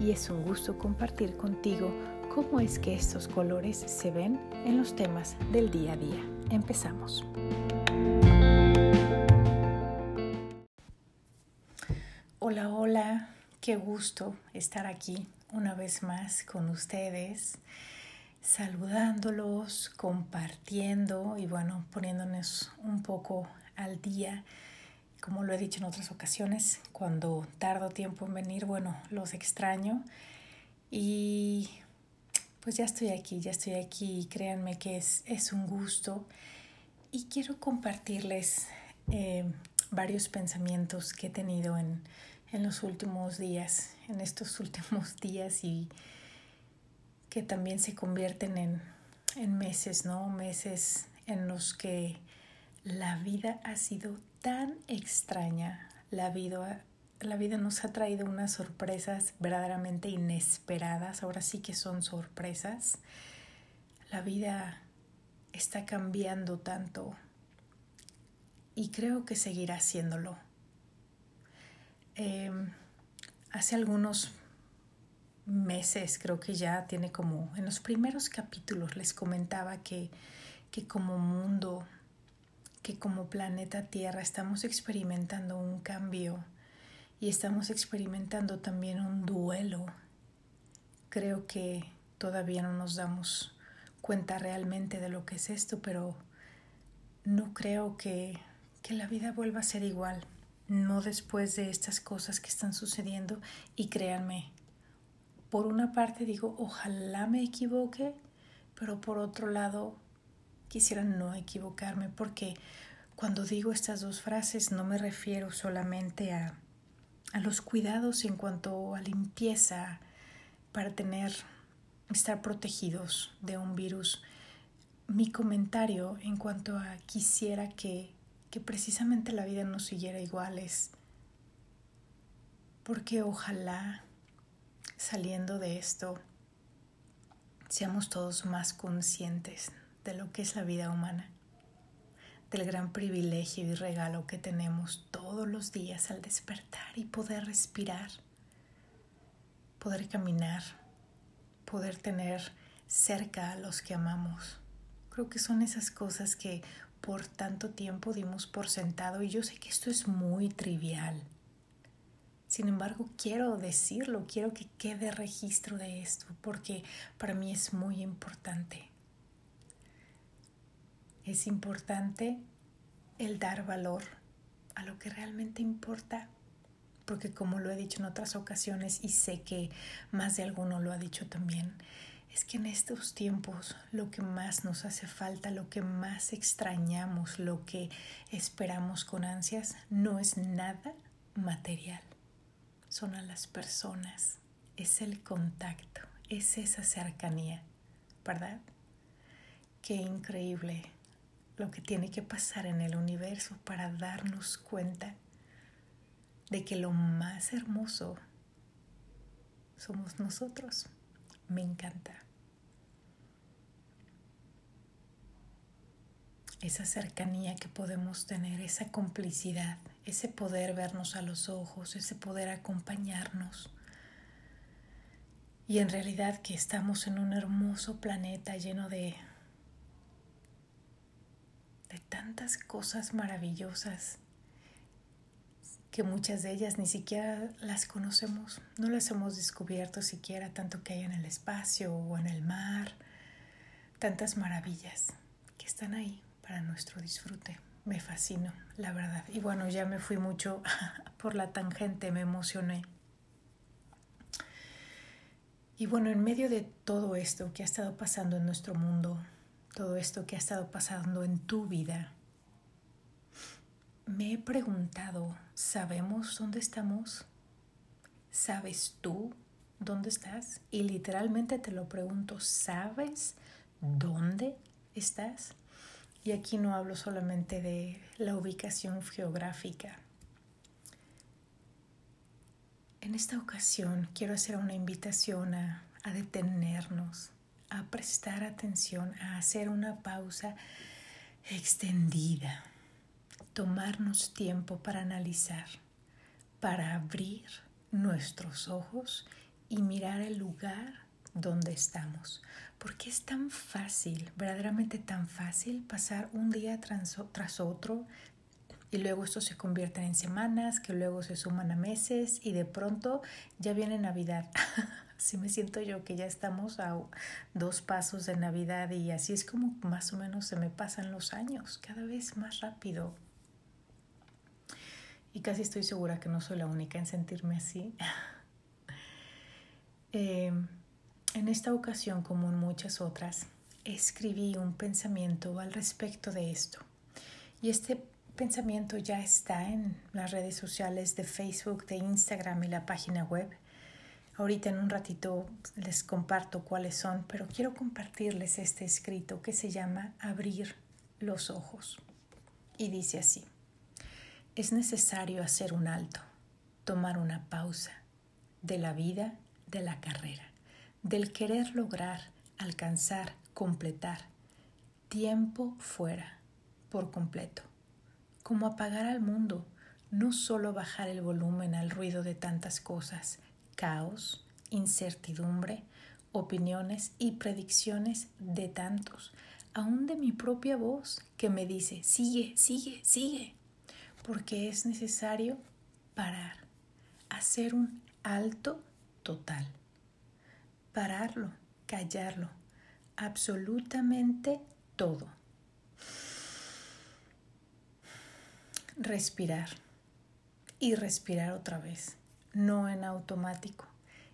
y es un gusto compartir contigo cómo es que estos colores se ven en los temas del día a día. Empezamos. Hola, hola, qué gusto estar aquí una vez más con ustedes, saludándolos, compartiendo y bueno, poniéndonos un poco al día como lo he dicho en otras ocasiones, cuando tardo tiempo en venir, bueno, los extraño. Y pues ya estoy aquí, ya estoy aquí créanme que es, es un gusto. Y quiero compartirles eh, varios pensamientos que he tenido en, en los últimos días, en estos últimos días y que también se convierten en, en meses, ¿no? Meses en los que la vida ha sido tan extraña. La vida, la vida nos ha traído unas sorpresas verdaderamente inesperadas. Ahora sí que son sorpresas. La vida está cambiando tanto y creo que seguirá haciéndolo. Em, hace algunos meses, creo que ya tiene como, en los primeros capítulos les comentaba que, que como mundo que como planeta Tierra estamos experimentando un cambio y estamos experimentando también un duelo. Creo que todavía no nos damos cuenta realmente de lo que es esto, pero no creo que, que la vida vuelva a ser igual, no después de estas cosas que están sucediendo y créanme, por una parte digo, ojalá me equivoque, pero por otro lado, quisiera no equivocarme porque cuando digo estas dos frases no me refiero solamente a, a los cuidados en cuanto a limpieza para tener estar protegidos de un virus. Mi comentario en cuanto a quisiera que, que precisamente la vida no siguiera igual es porque ojalá saliendo de esto seamos todos más conscientes de lo que es la vida humana, del gran privilegio y regalo que tenemos todos los días al despertar y poder respirar, poder caminar, poder tener cerca a los que amamos. Creo que son esas cosas que por tanto tiempo dimos por sentado y yo sé que esto es muy trivial. Sin embargo, quiero decirlo, quiero que quede registro de esto porque para mí es muy importante es importante el dar valor a lo que realmente importa, porque como lo he dicho en otras ocasiones y sé que más de alguno lo ha dicho también, es que en estos tiempos lo que más nos hace falta, lo que más extrañamos, lo que esperamos con ansias, no es nada material, son a las personas, es el contacto, es esa cercanía, ¿verdad? Qué increíble lo que tiene que pasar en el universo para darnos cuenta de que lo más hermoso somos nosotros. Me encanta. Esa cercanía que podemos tener, esa complicidad, ese poder vernos a los ojos, ese poder acompañarnos. Y en realidad que estamos en un hermoso planeta lleno de tantas cosas maravillosas que muchas de ellas ni siquiera las conocemos, no las hemos descubierto siquiera tanto que hay en el espacio o en el mar, tantas maravillas que están ahí para nuestro disfrute. Me fascino, la verdad. Y bueno, ya me fui mucho por la tangente, me emocioné. Y bueno, en medio de todo esto que ha estado pasando en nuestro mundo, todo esto que ha estado pasando en tu vida, me he preguntado, ¿sabemos dónde estamos? ¿Sabes tú dónde estás? Y literalmente te lo pregunto, ¿sabes dónde estás? Y aquí no hablo solamente de la ubicación geográfica. En esta ocasión quiero hacer una invitación a, a detenernos, a prestar atención, a hacer una pausa extendida, tomarnos tiempo para analizar, para abrir nuestros ojos y mirar el lugar donde estamos. Porque es tan fácil, verdaderamente tan fácil pasar un día tras, otro y luego esto se convierte en semanas, que luego se suman a meses y de pronto ya viene Navidad. así me siento yo que ya estamos a dos pasos de Navidad y así es como más o menos se me pasan los años, cada vez más rápido. Y casi estoy segura que no soy la única en sentirme así. Eh, en esta ocasión, como en muchas otras, escribí un pensamiento al respecto de esto. Y este pensamiento ya está en las redes sociales de Facebook, de Instagram y la página web. Ahorita en un ratito les comparto cuáles son, pero quiero compartirles este escrito que se llama Abrir los ojos. Y dice así, es necesario hacer un alto, tomar una pausa de la vida, de la carrera, del querer lograr, alcanzar, completar, tiempo fuera, por completo, como apagar al mundo, no solo bajar el volumen al ruido de tantas cosas, caos, incertidumbre, opiniones y predicciones de tantos, aún de mi propia voz que me dice, sigue, sigue, sigue, porque es necesario parar, hacer un alto total, pararlo, callarlo, absolutamente todo. Respirar y respirar otra vez no en automático,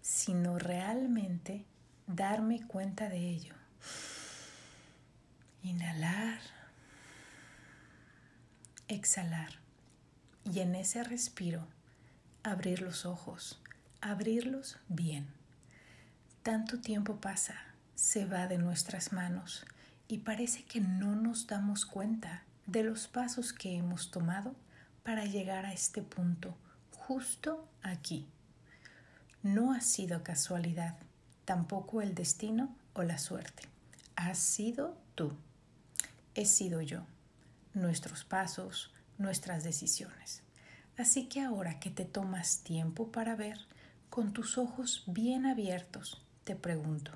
sino realmente darme cuenta de ello. Inhalar, exhalar y en ese respiro abrir los ojos, abrirlos bien. Tanto tiempo pasa, se va de nuestras manos y parece que no nos damos cuenta de los pasos que hemos tomado para llegar a este punto justo aquí. No ha sido casualidad, tampoco el destino o la suerte. Has sido tú. He sido yo. Nuestros pasos, nuestras decisiones. Así que ahora que te tomas tiempo para ver, con tus ojos bien abiertos, te pregunto,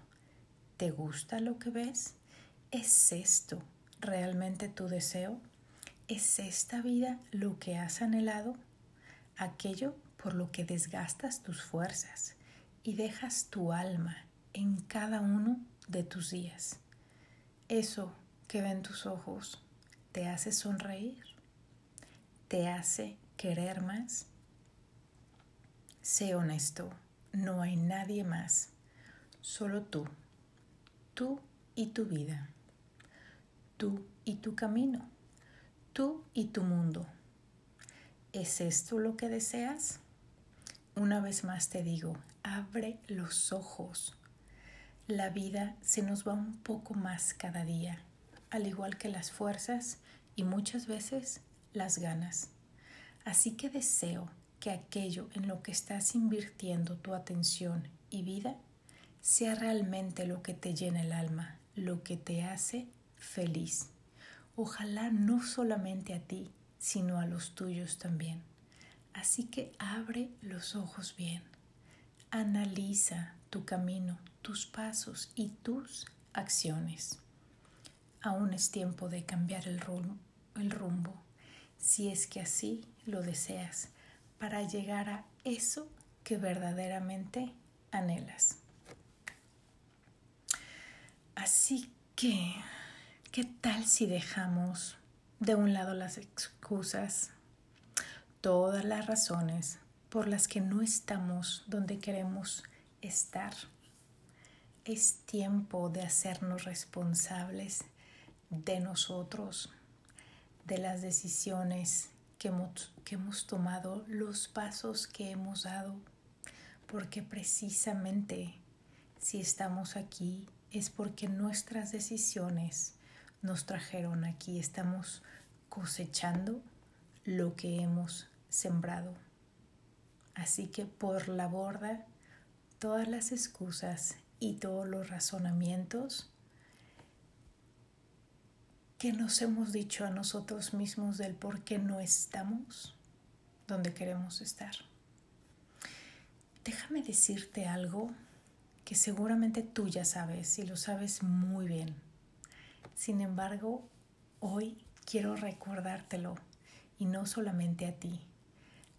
¿te gusta lo que ves? ¿Es esto realmente tu deseo? ¿Es esta vida lo que has anhelado? Aquello por lo que desgastas tus fuerzas y dejas tu alma en cada uno de tus días. Eso que ven tus ojos te hace sonreír, te hace querer más. Sé honesto, no hay nadie más, solo tú, tú y tu vida, tú y tu camino, tú y tu mundo ¿Es esto lo que deseas? Una vez más te digo, abre los ojos. La vida se nos va un poco más cada día, al igual que las fuerzas y muchas veces las ganas. Así que deseo que aquello en lo que estás invirtiendo tu atención y vida sea realmente lo que te llena el alma, lo que te hace feliz. Ojalá no solamente a ti, sino a los tuyos también. Así que abre los ojos bien, analiza tu camino, tus pasos y tus acciones. Aún es tiempo de cambiar el rumbo, si es que así lo deseas, para llegar a eso que verdaderamente anhelas. Así que, ¿qué tal si dejamos de un lado las excusas, todas las razones por las que no estamos donde queremos estar. Es tiempo de hacernos responsables de nosotros, de las decisiones que hemos, tomado, los pasos que hemos dado, porque precisamente si estamos aquí es porque nuestras decisiones nos trajeron aquí, estamos cosechando lo que hemos sembrado. Así que por la borda todas las excusas y todos los razonamientos que nos hemos dicho a nosotros mismos del por qué no estamos donde queremos estar. Déjame decirte algo que seguramente tú ya sabes y lo sabes muy bien. Sin embargo, hoy quiero recordártelo y no solamente a ti,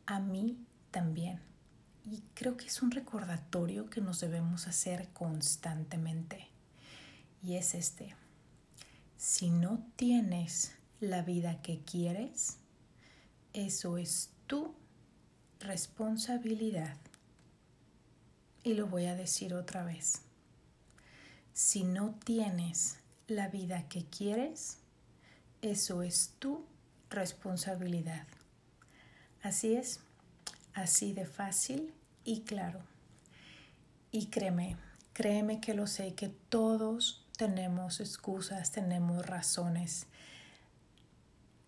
a mí también. Y creo que es un recordatorio que nos debemos hacer constantemente. Y es este. Si no tienes la vida que quieres, eso es tu responsabilidad. Y lo voy a decir otra vez. Si no tienes la vida que quieres, eso es tu responsabilidad. Así es, así de fácil y claro. Y créeme, créeme que lo sé, que todos tenemos excusas, tenemos razones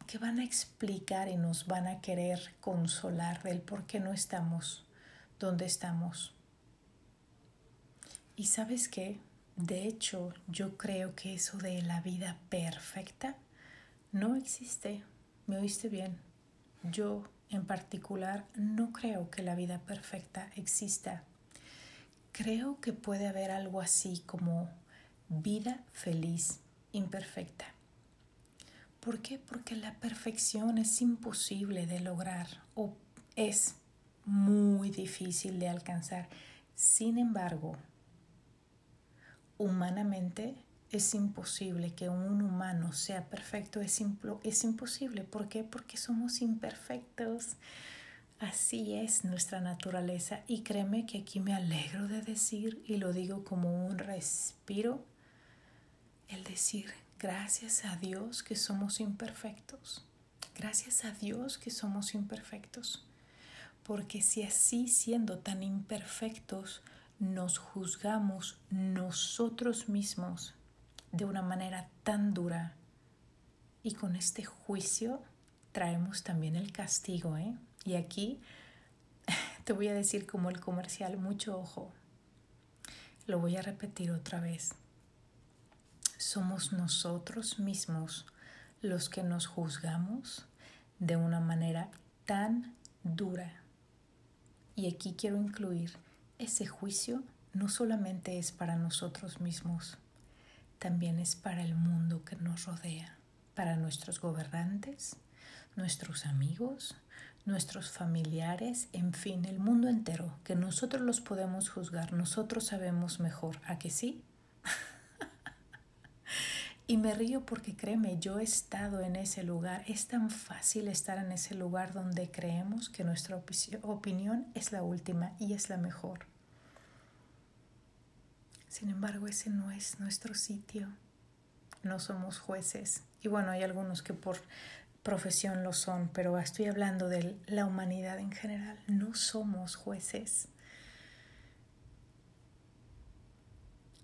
que van a explicar y nos van a querer consolar del por qué no estamos donde estamos. Y sabes qué, de hecho yo creo que eso de la vida perfecta no existe. ¿Me oíste bien? Yo en particular no creo que la vida perfecta exista. Creo que puede haber algo así como vida feliz imperfecta. ¿Por qué? Porque la perfección es imposible de lograr o es muy difícil de alcanzar. Sin embargo, humanamente es imposible que un humano sea perfecto, es, imposible. ¿Por qué? Porque somos imperfectos. Así es nuestra naturaleza y créeme que aquí me alegro de decir y lo digo como un respiro, el decir gracias a Dios que somos imperfectos, gracias a Dios que somos imperfectos, porque si así siendo tan imperfectos nos juzgamos nosotros mismos, de una manera tan dura. Y con este juicio traemos también el castigo. ¿eh? Y aquí te voy a decir como el comercial, mucho ojo. Lo voy a repetir otra vez. Somos nosotros mismos los que nos juzgamos de una manera tan dura. Y aquí quiero incluir ese juicio no solamente es para nosotros mismos, también es para el mundo que nos rodea, para nuestros gobernantes, nuestros amigos, nuestros familiares, en fin, el mundo entero, que nosotros los podemos juzgar, nosotros sabemos mejor, ¿a que sí? y me río porque créeme, yo he estado en ese lugar, es tan fácil estar en ese lugar donde creemos que nuestra opinión es la última y es la mejor. Sin embargo, ese no es nuestro sitio. No somos jueces. Y bueno, hay algunos que por profesión lo son, pero estoy hablando de la humanidad en general. No somos jueces.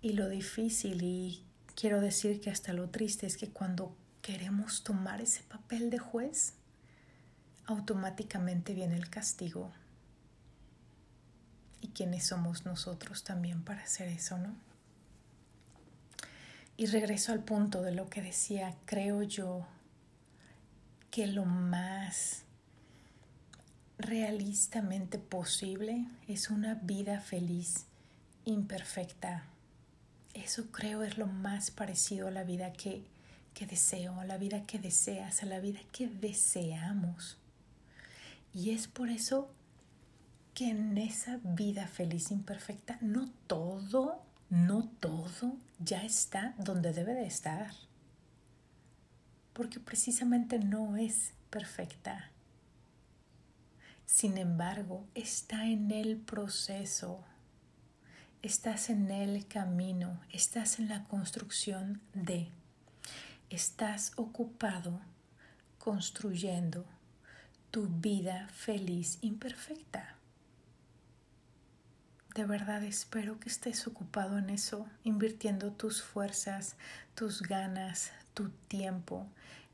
Y lo difícil, y quiero decir que hasta lo triste, es que cuando queremos tomar ese papel de juez, automáticamente viene el castigo y quiénes somos nosotros también para hacer eso, ¿no? Y regreso al punto de lo que decía, creo yo que lo más realistamente posible es una vida feliz, imperfecta. Eso creo es lo más parecido a la vida que, que deseo, a la vida que deseas, a la vida que deseamos. Y es por eso que en esa vida feliz imperfecta no todo, no todo ya está donde debe de estar. Porque precisamente no es perfecta. Sin embargo, está en el proceso. Estás en el camino, estás en la construcción de. Estás ocupado construyendo tu vida feliz imperfecta. De verdad espero que estés ocupado en eso, invirtiendo tus fuerzas, tus ganas, tu tiempo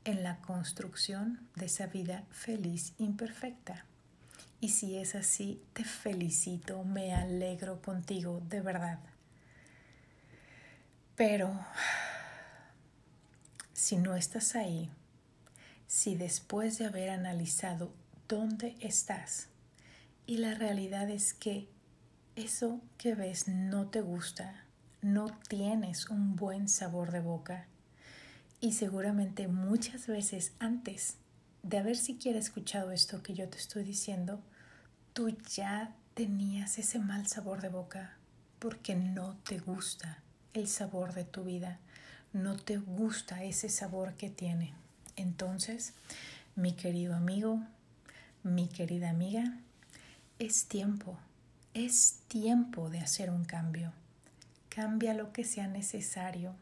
en la construcción de esa vida feliz imperfecta. Y si es así, te felicito, me alegro contigo, de verdad. Pero si no estás ahí, si después de haber analizado dónde estás y la realidad es que eso que ves no te gusta, no tienes un buen sabor de boca y seguramente muchas veces antes de haber siquiera escuchado esto que yo te estoy diciendo, tú ya tenías ese mal sabor de boca porque no te gusta el sabor de tu vida, no te gusta ese sabor que tiene. Entonces, mi querido amigo, mi querida amiga, es tiempo, es tiempo de hacer un cambio. Cambia lo que sea necesario,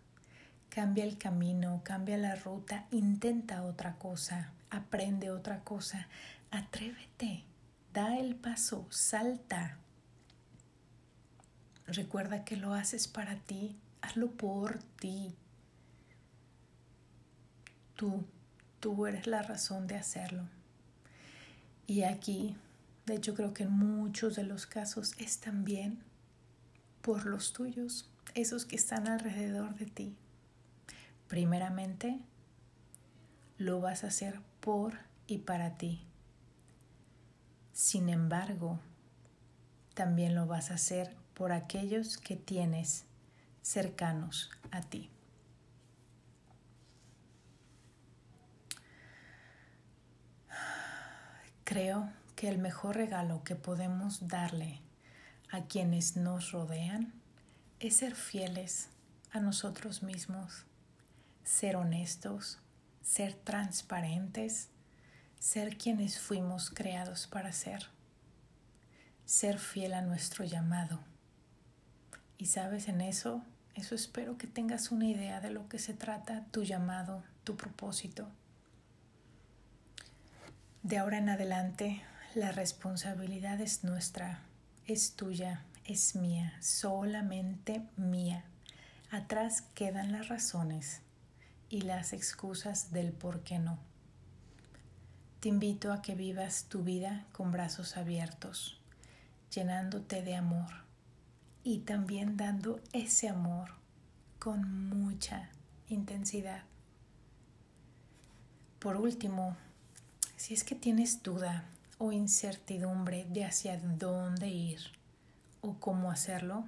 cambia el camino, cambia la ruta, intenta otra cosa, aprende otra cosa, atrévete, da el paso, salta. Recuerda que lo haces para ti, hazlo por ti. Tú, tú eres la razón de hacerlo. Y aquí, de hecho creo que en muchos de los casos es también por los tuyos, esos que están alrededor de ti. Primeramente, lo vas a hacer por y para ti. Sin embargo, también lo vas a hacer por aquellos que tienes cercanos a ti. Creo que el mejor regalo que podemos darle a quienes nos rodean es ser fieles a nosotros mismos, ser honestos, ser transparentes, ser quienes fuimos creados para ser, ser fiel a nuestro llamado. Y sabes, en eso eso espero que tengas una idea de lo que se trata tu llamado, tu propósito. De ahora en adelante, la responsabilidad es nuestra, es tuya, es mía, solamente mía. Atrás quedan las razones y las excusas del por qué no. Te invito a que vivas tu vida con brazos abiertos, llenándote de amor y también dando ese amor con mucha intensidad. Por último, si es que tienes duda o incertidumbre de hacia dónde ir o cómo hacerlo,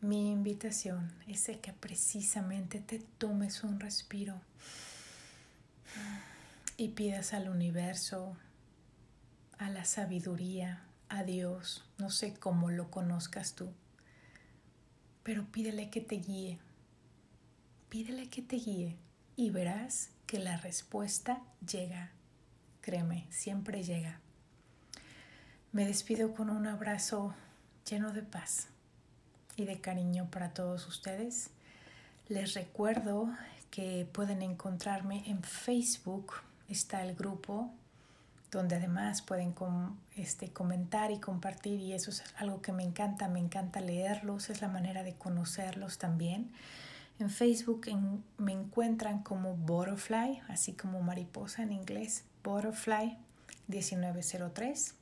mi invitación es que precisamente te tomes un respiro y pidas al universo, a la sabiduría, a Dios, no sé cómo lo conozcas tú, pero pídele que te guíe, pídele que te guíe y verás que la respuesta llega, créeme, siempre llega. Me despido con un abrazo lleno de paz y de cariño para todos ustedes. Les recuerdo que pueden encontrarme en Facebook, está el grupo donde además pueden este, comentar y compartir y eso es algo que me encanta, me encanta leerlos, es la manera de conocerlos también. En Facebook me encuentran como Butterfly, así como mariposa en inglés, Butterfly 1903.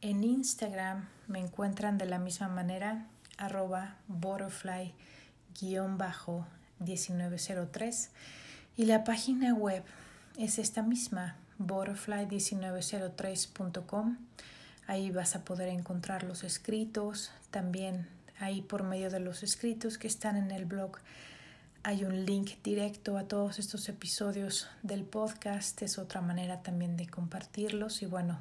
En Instagram me encuentran de la misma manera, arroba butterfly-1903. Y la página web es esta misma, butterfly1903.com. Ahí vas a poder encontrar los escritos. También ahí por medio de los escritos que están en el blog hay un link directo a todos estos episodios del podcast. Es otra manera también de compartirlos. Y bueno,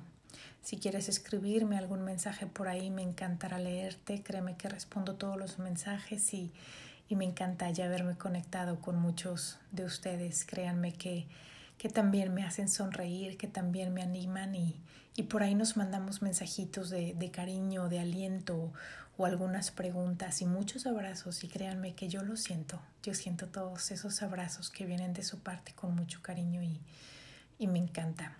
si quieres escribirme algún mensaje por ahí, me encantará leerte. Créeme que respondo todos los mensajes y, y me encanta ya haberme conectado con muchos de ustedes. Créanme que que también me hacen sonreír, que también me animan y, y por ahí nos mandamos mensajitos de, de cariño, de aliento o algunas preguntas y muchos abrazos y créanme que yo lo siento, yo siento todos esos abrazos que vienen de su parte con mucho cariño y, y me encanta.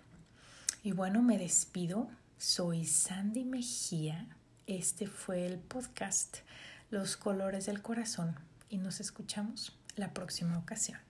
Y bueno, me despido, soy Sandy Mejía Este fue el podcast Los colores del corazón y nos escuchamos la próxima ocasión.